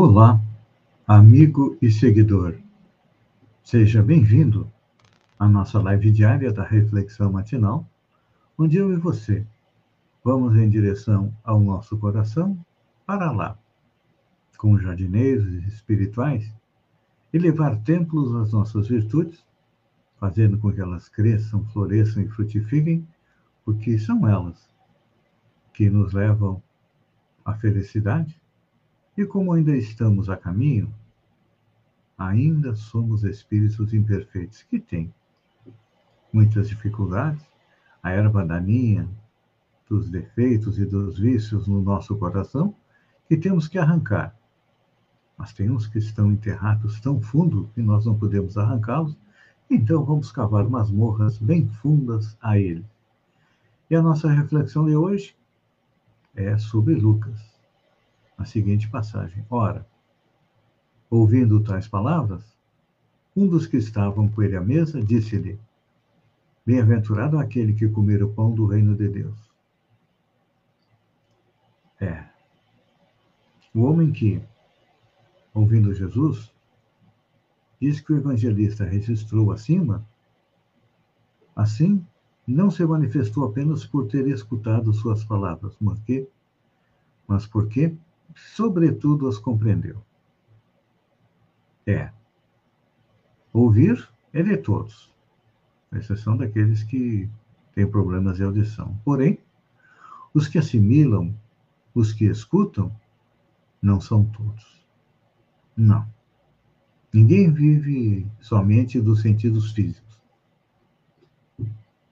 Olá, amigo e seguidor. Seja bem-vindo à nossa live diária da Reflexão Matinal, onde eu e você vamos em direção ao nosso coração para lá, com jardineiros espirituais, elevar templos às nossas virtudes, fazendo com que elas cresçam, floresçam e frutifiquem, porque são elas que nos levam à felicidade e como ainda estamos a caminho, ainda somos espíritos imperfeitos que têm muitas dificuldades, a erva daninha dos defeitos e dos vícios no nosso coração, que temos que arrancar. Mas tem uns que estão enterrados tão fundo que nós não podemos arrancá-los, então vamos cavar umas morras bem fundas a ele. E a nossa reflexão de hoje é sobre Lucas a seguinte passagem: Ora, ouvindo tais palavras, um dos que estavam com ele à mesa disse-lhe: Bem-aventurado aquele que comer o pão do reino de Deus. É. O homem que, ouvindo Jesus, diz que o evangelista registrou acima, assim, não se manifestou apenas por ter escutado suas palavras, mas, que, mas porque sobretudo as compreendeu. É. Ouvir é de todos, à exceção daqueles que têm problemas de audição. Porém, os que assimilam, os que escutam, não são todos. Não. Ninguém vive somente dos sentidos físicos.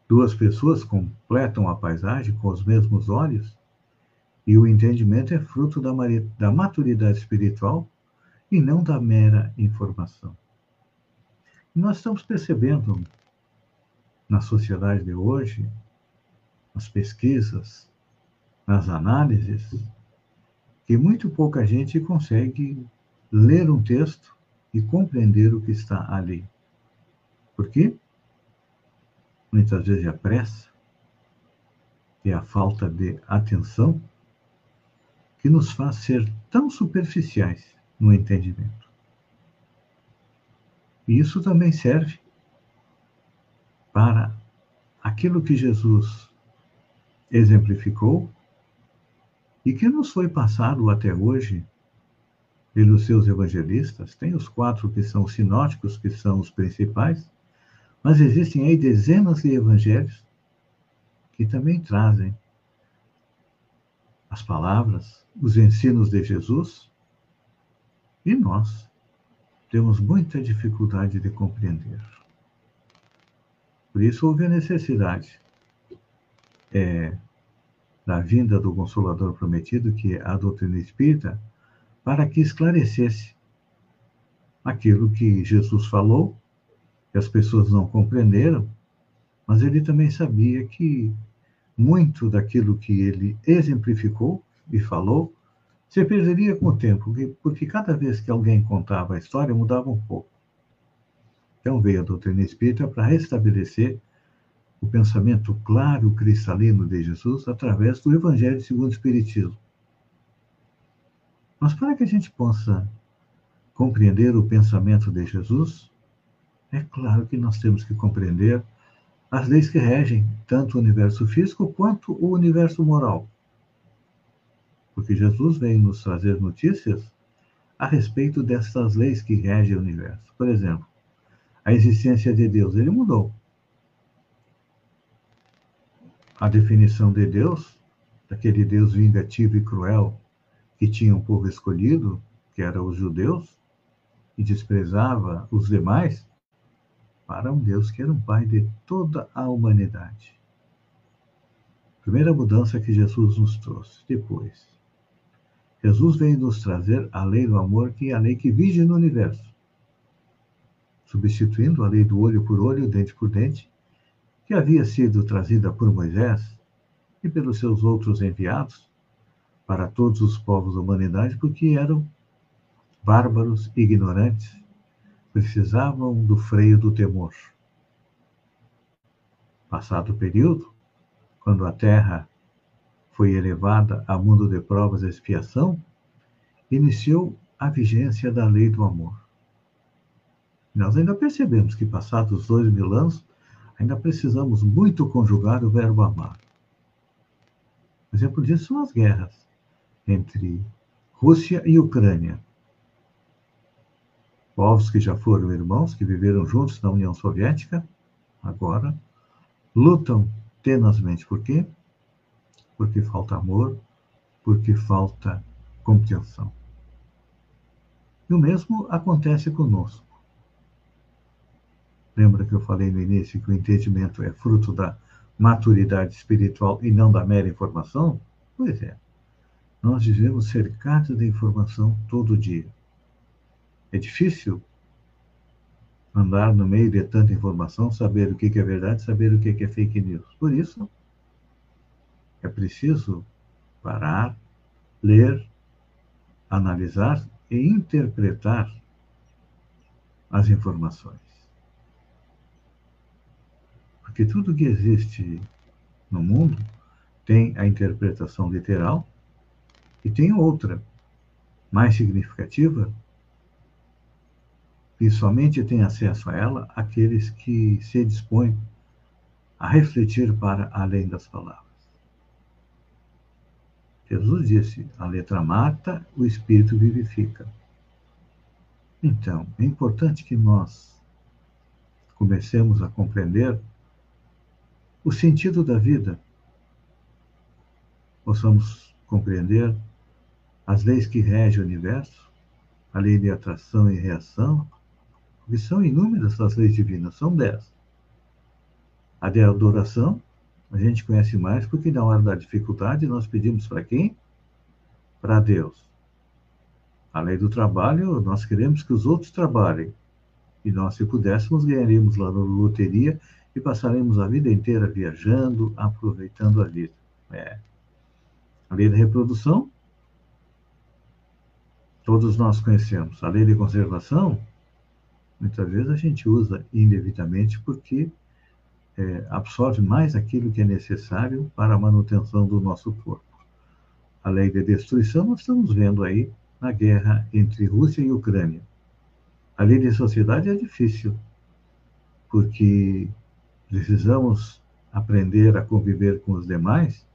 Duas pessoas completam a paisagem com os mesmos olhos e o entendimento é fruto da, da maturidade espiritual e não da mera informação. E nós estamos percebendo na sociedade de hoje, nas pesquisas, nas análises, que muito pouca gente consegue ler um texto e compreender o que está ali. Por quê? Muitas vezes a pressa e a falta de atenção que nos faz ser tão superficiais no entendimento. E isso também serve para aquilo que Jesus exemplificou e que nos foi passado até hoje pelos seus evangelistas. Tem os quatro que são sinóticos, que são os principais, mas existem aí dezenas de evangelhos que também trazem as palavras, os ensinos de Jesus, e nós temos muita dificuldade de compreender. Por isso houve a necessidade é, da vinda do Consolador Prometido, que é a doutrina espírita, para que esclarecesse aquilo que Jesus falou, que as pessoas não compreenderam, mas ele também sabia que muito daquilo que ele exemplificou e falou se perderia com o tempo, porque cada vez que alguém contava a história mudava um pouco. Então veio a doutrina espírita para restabelecer o pensamento claro, cristalino de Jesus através do Evangelho segundo o Espiritismo. Mas para que a gente possa compreender o pensamento de Jesus, é claro que nós temos que compreender as leis que regem tanto o universo físico quanto o universo moral. Porque Jesus vem nos trazer notícias a respeito dessas leis que regem o universo. Por exemplo, a existência de Deus, ele mudou. A definição de Deus, daquele Deus vingativo e cruel que tinha um povo escolhido, que era os judeus, e desprezava os demais, para um Deus que era um Pai de toda a humanidade. Primeira mudança que Jesus nos trouxe. Depois, Jesus veio nos trazer a lei do amor, que é a lei que vige no universo, substituindo a lei do olho por olho, dente por dente, que havia sido trazida por Moisés e pelos seus outros enviados para todos os povos da humanidade, porque eram bárbaros, ignorantes, precisavam do freio do temor. Passado o período, quando a Terra foi elevada a mundo de provas e expiação, iniciou a vigência da lei do amor. Nós ainda percebemos que, passados dois mil anos, ainda precisamos muito conjugar o verbo amar. Exemplo disso são as guerras entre Rússia e Ucrânia. Povos que já foram irmãos, que viveram juntos na União Soviética, agora lutam tenazmente. Por quê? Porque falta amor, porque falta compreensão. E o mesmo acontece conosco. Lembra que eu falei no início que o entendimento é fruto da maturidade espiritual e não da mera informação? Pois é. Nós vivemos cercados de informação todo dia. É difícil andar no meio de tanta informação, saber o que é verdade, saber o que é fake news. Por isso, é preciso parar, ler, analisar e interpretar as informações. Porque tudo que existe no mundo tem a interpretação literal e tem outra, mais significativa, e somente tem acesso a ela aqueles que se dispõem a refletir para além das palavras. Jesus disse: a letra mata, o espírito vivifica. Então, é importante que nós comecemos a compreender o sentido da vida, possamos compreender as leis que regem o universo, a lei de atração e reação, que são inúmeras as leis divinas, são dez. A de adoração, a gente conhece mais porque na hora da dificuldade nós pedimos para quem? Para Deus. A lei do trabalho, nós queremos que os outros trabalhem. E nós, se pudéssemos, ganharíamos lá na loteria e passaremos a vida inteira viajando, aproveitando a vida. É. A lei da reprodução, todos nós conhecemos. A lei de conservação, muitas vezes a gente usa indevidamente porque é, absorve mais aquilo que é necessário para a manutenção do nosso corpo. A lei de destruição nós estamos vendo aí na guerra entre Rússia e Ucrânia. A lei de sociedade é difícil, porque precisamos aprender a conviver com os demais,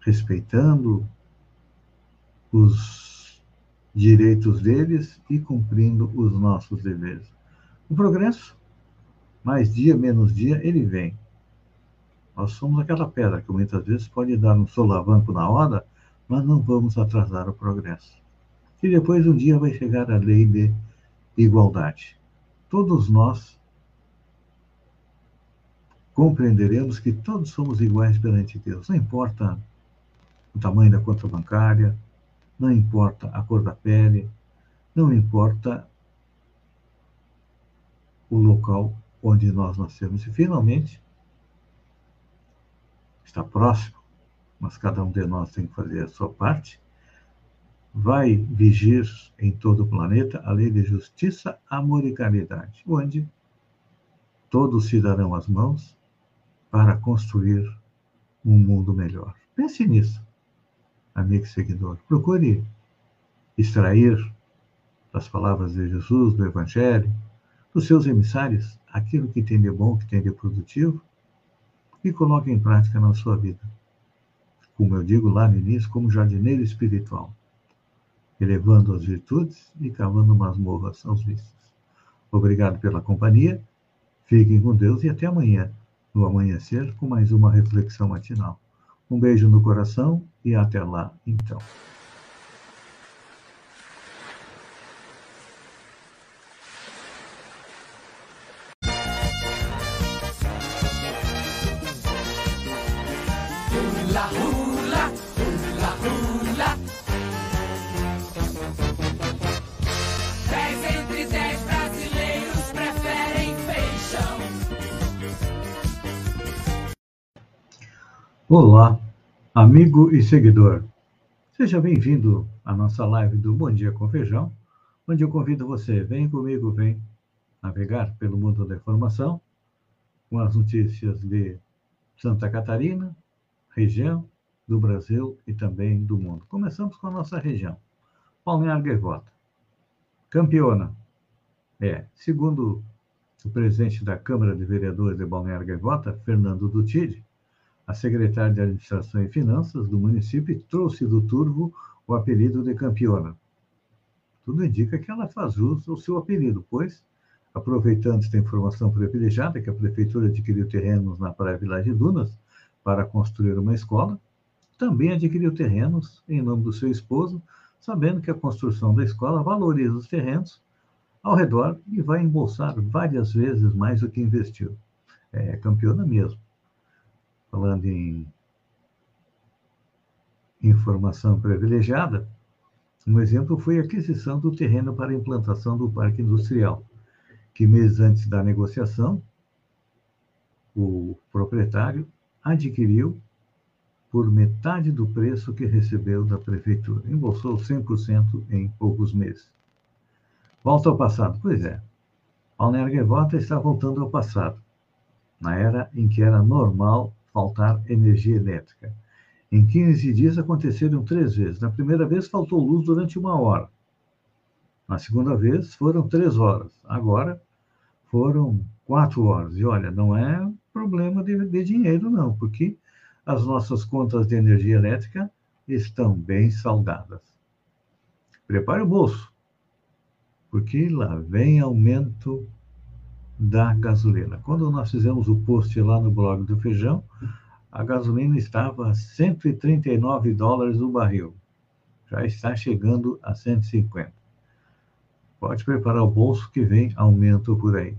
respeitando os direitos deles e cumprindo os nossos deveres. O progresso mais dia, menos dia, ele vem. Nós somos aquela pedra que muitas vezes pode dar um solavanco na hora, mas não vamos atrasar o progresso. E depois um dia vai chegar a lei de igualdade. Todos nós compreenderemos que todos somos iguais perante Deus. Não importa o tamanho da conta bancária, não importa a cor da pele, não importa o local onde nós nascemos. E, finalmente, está próximo, mas cada um de nós tem que fazer a sua parte, vai vigir em todo o planeta a lei de justiça, amor e caridade, onde todos se darão as mãos para construir um mundo melhor. Pense nisso, amigo e seguidor. Procure extrair das palavras de Jesus, do Evangelho, dos seus emissários, aquilo que tem de bom, que tem de produtivo, e coloque em prática na sua vida. Como eu digo lá no início, como jardineiro espiritual, elevando as virtudes e cavando masmorras aos vícios. Obrigado pela companhia, fiquem com Deus e até amanhã, no amanhecer, com mais uma reflexão matinal. Um beijo no coração e até lá, então. hula, hula, hula, hula. Dez entre dez brasileiros preferem feijão. Olá, amigo e seguidor. Seja bem-vindo à nossa live do Bom Dia com Feijão, onde eu convido você, vem comigo, vem navegar pelo mundo da informação, com as notícias de Santa Catarina, região, do Brasil e também do mundo. Começamos com a nossa região, Balneário Gaivota. Campeona. É, segundo o presidente da Câmara de Vereadores de Balneário Gaivota, Fernando Dutide, a secretária de Administração e Finanças do município trouxe do Turvo o apelido de campeona. Tudo indica que ela faz jus ao seu apelido, pois, aproveitando esta informação privilegiada que a prefeitura adquiriu terrenos na Praia Village Dunas para construir uma escola, também adquiriu terrenos em nome do seu esposo, sabendo que a construção da escola valoriza os terrenos ao redor e vai embolsar várias vezes mais do que investiu. É campeona mesmo falando em informação privilegiada, um exemplo foi a aquisição do terreno para a implantação do parque industrial, que meses antes da negociação, o proprietário adquiriu por metade do preço que recebeu da prefeitura. Embolsou 100% em poucos meses. Volta ao passado. Pois é, Balneário Gaivota está voltando ao passado, na era em que era normal faltar energia elétrica. Em 15 dias aconteceram três vezes. Na primeira vez faltou luz durante uma hora. Na segunda vez foram três horas. Agora foram quatro horas. E olha, não é problema de, de dinheiro, não, porque as nossas contas de energia elétrica estão bem salgadas. Prepare o bolso, porque lá vem aumento da gasolina. Quando nós fizemos o post lá no blog do Feijão, a gasolina estava a 139 dólares o barril. Já está chegando a 150. Pode preparar o bolso que vem aumento por aí.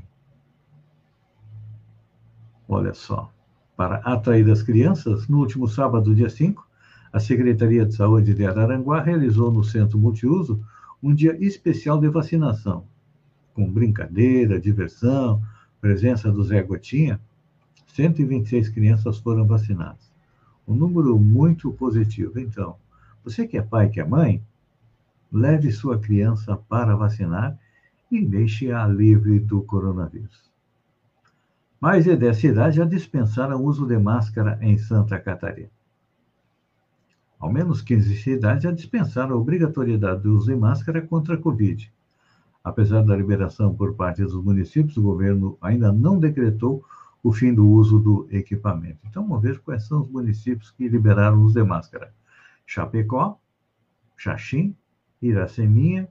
Olha só. Para atrair as crianças, no último sábado, dia 5, a Secretaria de Saúde de Araranguá realizou no Centro Multiuso um dia especial de vacinação com brincadeira, diversão, presença do Zé Gotinha, 126 crianças foram vacinadas. Um número muito positivo. Então, você que é pai, que é mãe, leve sua criança para vacinar e deixe-a livre do coronavírus. Mais de 10 cidades já dispensaram o uso de máscara em Santa Catarina. Ao menos 15 cidades já dispensaram a obrigatoriedade do uso de máscara contra a Covid. Apesar da liberação por parte dos municípios, o governo ainda não decretou o fim do uso do equipamento. Então, vamos ver quais são os municípios que liberaram o uso de máscara. Chapecó, Xaxim, Iraceminha,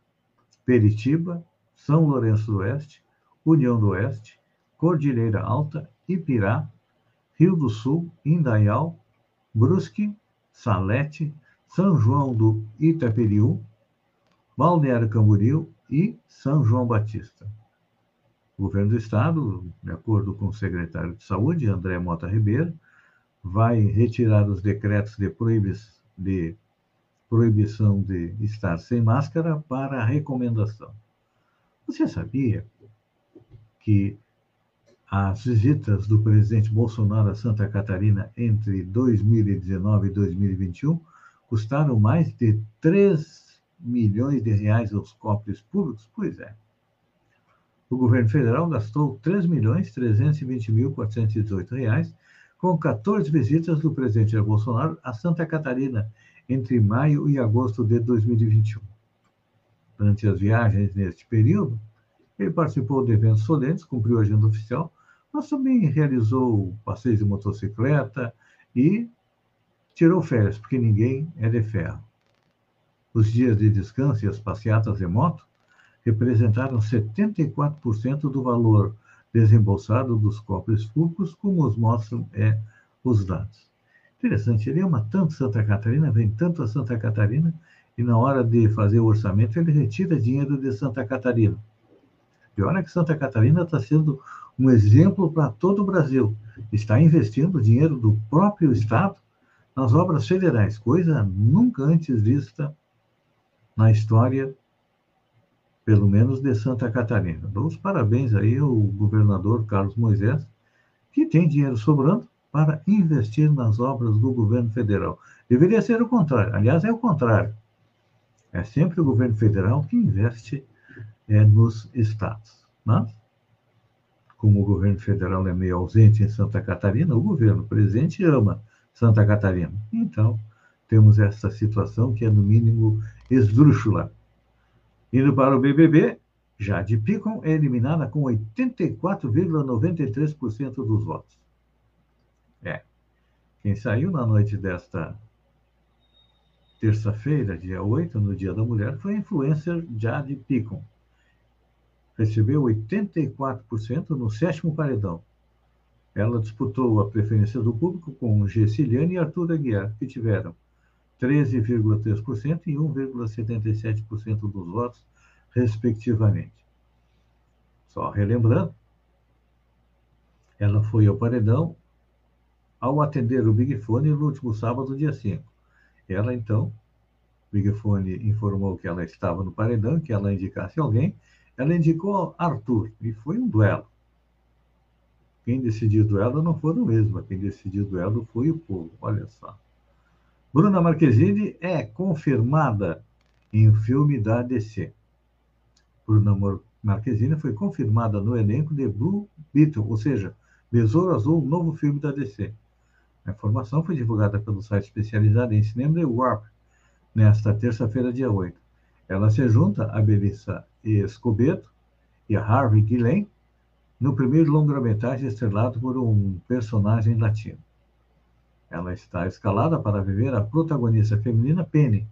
Peritiba, São Lourenço do Oeste, União do Oeste, Cordilheira Alta, Ipirá, Rio do Sul, Indaial, Brusque, Salete, São João do Itaperiú, Balneário Camboriú e São João Batista. O governo do estado, de acordo com o secretário de Saúde, André Mota Ribeiro, vai retirar os decretos de, de proibição de estar sem máscara para recomendação. Você sabia que as visitas do presidente Bolsonaro a Santa Catarina entre 2019 e 2021 custaram mais de 3 milhões de reais aos cofres públicos? Pois é. O governo federal gastou 3 milhões 320 mil 418 reais com 14 visitas do presidente Jair Bolsonaro a Santa Catarina entre maio e agosto de 2021. Durante as viagens neste período, ele participou de eventos solenes, cumpriu a agenda oficial, mas também realizou passeios de motocicleta e tirou férias, porque ninguém é de ferro. Os dias de descanso e as passeatas de moto representaram 74% do valor desembolsado dos cofres públicos, como os mostram é, os dados. Interessante, ele ama tanto Santa Catarina, vem tanto a Santa Catarina, e na hora de fazer o orçamento ele retira dinheiro de Santa Catarina. E olha que Santa Catarina está sendo um exemplo para todo o Brasil. Está investindo dinheiro do próprio Estado nas obras federais, coisa nunca antes vista na história, pelo menos de Santa Catarina. Dou os parabéns aí ao governador Carlos Moisés, que tem dinheiro sobrando para investir nas obras do governo federal. Deveria ser o contrário. Aliás, é o contrário. É sempre o governo federal que investe é, nos estados. Mas, como o governo federal é meio ausente em Santa Catarina, o governo presente ama Santa Catarina. Então, temos essa situação que é, no mínimo, esdrúxula. Indo para o BBB, Jade Picon é eliminada com 84,93% dos votos. É. Quem saiu na noite desta terça-feira, dia 8, no Dia da Mulher, foi a influencer Jade Picon. Recebeu 84% no sétimo paredão. Ela disputou a preferência do público com Gessiliane e Arthur Aguiar, que tiveram 13,3% e 1,77% dos votos, respectivamente. Só relembrando, ela foi ao paredão ao atender o Big Fone no último sábado, dia 5. Ela, então, o Big Fone informou que ela estava no paredão, que ela indicasse alguém. Ela indicou Arthur, e foi um duelo. Quem decidiu o duelo não foi o mesmo, quem decidiu o duelo foi o povo, olha só. Bruna Marquezine é confirmada em um filme da DC. Bruna Marquezine foi confirmada no elenco de Blue Beetle, ou seja, Besouro Azul, novo filme da DC. A informação foi divulgada pelo site especializado em cinema The Warp nesta terça-feira, dia 8. Ela se junta a Belissa Escobedo e Harvey Guilhem no primeiro longa-metragem estrelado por um personagem latino. Ela está escalada para viver a protagonista feminina Penny,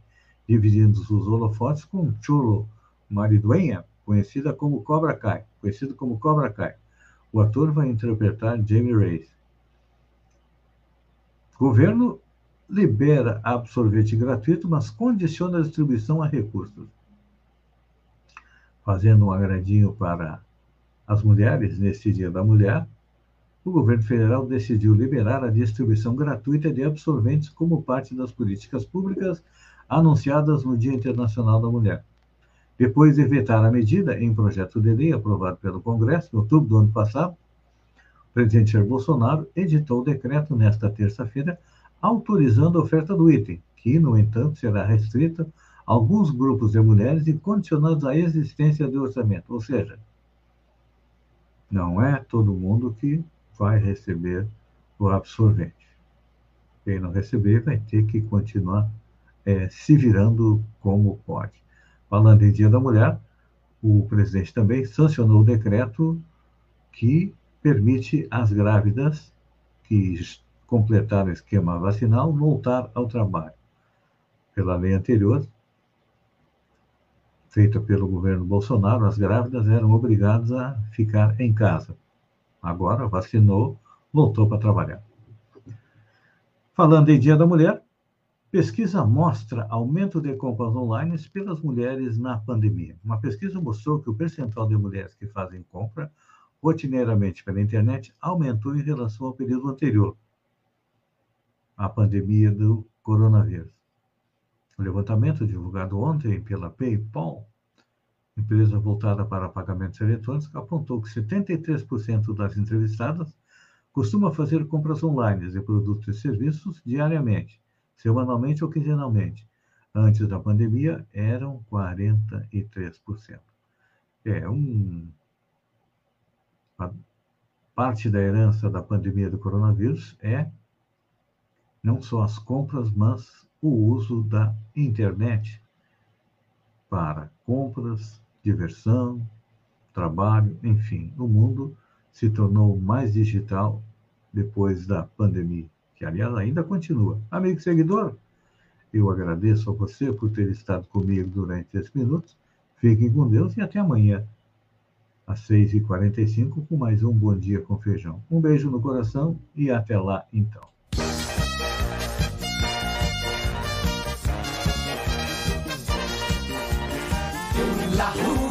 dividindo os holofotes com Chulo Mariduenha, conhecida como Cobra Kai, conhecido como Cobra Kai. O ator vai interpretar Jamie Reyes. Governo libera absorvente gratuito, mas condiciona a distribuição a recursos. Fazendo um agradinho para as mulheres neste Dia da Mulher, o governo federal decidiu liberar a distribuição gratuita de absorventes como parte das políticas públicas anunciadas no Dia Internacional da Mulher. Depois de vetar a medida em projeto de lei aprovado pelo Congresso em outubro do ano passado, o presidente Jair Bolsonaro editou o decreto nesta terça-feira autorizando a oferta do item, que, no entanto, será restrita alguns grupos de mulheres e condicionados à existência de orçamento, ou seja, não é todo mundo que vai receber o absorvente. Quem não receber vai ter que continuar é, se virando como pode. Falando em Dia da Mulher, o presidente também sancionou o decreto que permite às grávidas que completaram o esquema vacinal voltar ao trabalho. Pela lei anterior, feita pelo governo Bolsonaro, as grávidas eram obrigadas a ficar em casa. Agora vacinou, voltou para trabalhar. Falando em Dia da Mulher, pesquisa mostra aumento de compras online pelas mulheres na pandemia. Uma pesquisa mostrou que o percentual de mulheres que fazem compra rotineiramente pela internet aumentou em relação ao período anterior à pandemia do coronavírus. O levantamento divulgado ontem pela PayPal empresa voltada para pagamentos eletrônicos, apontou que 73% das entrevistadas costuma fazer compras online de produtos e serviços diariamente, semanalmente ou quinzenalmente. Antes da pandemia, eram 43%. É um. Parte da herança da pandemia do coronavírus é não só as compras, mas o uso da internet para compras, diversão, trabalho, enfim, o mundo se tornou mais digital depois da pandemia, que aliás ainda continua. Amigo seguidor, eu agradeço a você por ter estado comigo durante esses minutos. Fiquem com Deus e até amanhã, às 6h45, com mais um Bom Dia com Feijão. Um beijo no coração e até lá, então. 자